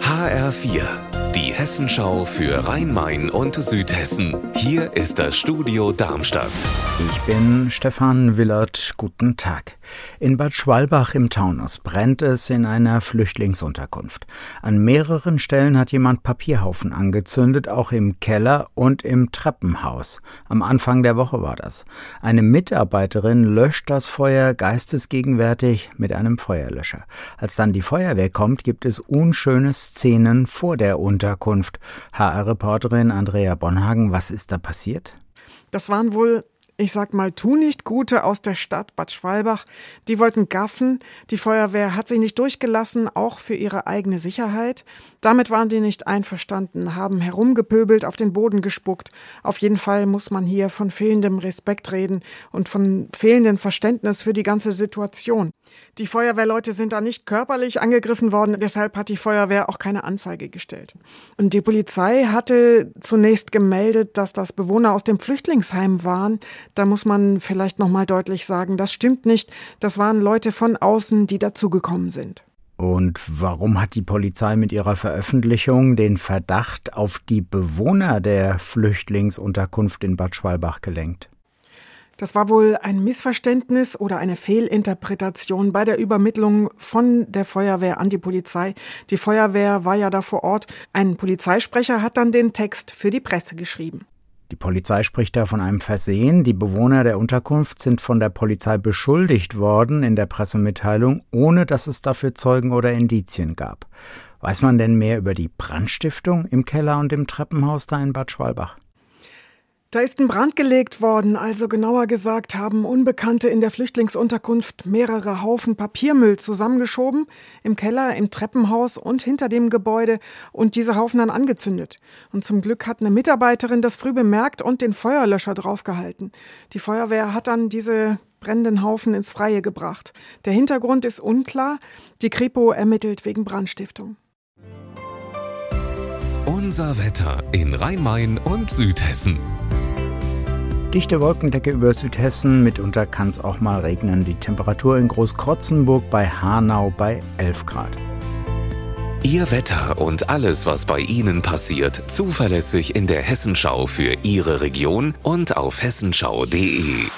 HR4, die Hessenschau für Rhein-Main und Südhessen. Hier ist das Studio Darmstadt. Ich bin Stefan Willert. Guten Tag. In Bad Schwalbach im Taunus brennt es in einer Flüchtlingsunterkunft. An mehreren Stellen hat jemand Papierhaufen angezündet, auch im Keller und im Treppenhaus. Am Anfang der Woche war das. Eine Mitarbeiterin löscht das Feuer geistesgegenwärtig mit einem Feuerlöscher. Als dann die Feuerwehr kommt, gibt es unschöne Szenen vor der Unterkunft. HR-Reporterin Andrea Bonhagen, was ist da passiert? Das waren wohl ich sag mal, tu nicht Gute aus der Stadt Bad Schwalbach. Die wollten gaffen. Die Feuerwehr hat sich nicht durchgelassen, auch für ihre eigene Sicherheit. Damit waren die nicht einverstanden, haben herumgepöbelt, auf den Boden gespuckt. Auf jeden Fall muss man hier von fehlendem Respekt reden und von fehlendem Verständnis für die ganze Situation. Die Feuerwehrleute sind da nicht körperlich angegriffen worden, deshalb hat die Feuerwehr auch keine Anzeige gestellt. Und die Polizei hatte zunächst gemeldet, dass das Bewohner aus dem Flüchtlingsheim waren. Da muss man vielleicht noch mal deutlich sagen, das stimmt nicht. Das waren Leute von außen, die dazugekommen sind. Und warum hat die Polizei mit ihrer Veröffentlichung den Verdacht auf die Bewohner der Flüchtlingsunterkunft in Bad Schwalbach gelenkt? Das war wohl ein Missverständnis oder eine Fehlinterpretation bei der Übermittlung von der Feuerwehr an die Polizei. Die Feuerwehr war ja da vor Ort. Ein Polizeisprecher hat dann den Text für die Presse geschrieben. Die Polizei spricht da von einem Versehen. Die Bewohner der Unterkunft sind von der Polizei beschuldigt worden in der Pressemitteilung, ohne dass es dafür Zeugen oder Indizien gab. Weiß man denn mehr über die Brandstiftung im Keller und im Treppenhaus da in Bad Schwalbach? Da ist ein Brand gelegt worden, also genauer gesagt haben Unbekannte in der Flüchtlingsunterkunft mehrere Haufen Papiermüll zusammengeschoben, im Keller, im Treppenhaus und hinter dem Gebäude und diese Haufen dann angezündet. Und zum Glück hat eine Mitarbeiterin das früh bemerkt und den Feuerlöscher draufgehalten. Die Feuerwehr hat dann diese brennenden Haufen ins Freie gebracht. Der Hintergrund ist unklar. Die Kripo ermittelt wegen Brandstiftung. Unser Wetter in Rhein-Main und Südhessen. Dichte Wolkendecke über Südhessen, mitunter kann es auch mal regnen. Die Temperatur in Großkrotzenburg bei Hanau bei 11 Grad. Ihr Wetter und alles, was bei Ihnen passiert, zuverlässig in der Hessenschau für Ihre Region und auf hessenschau.de.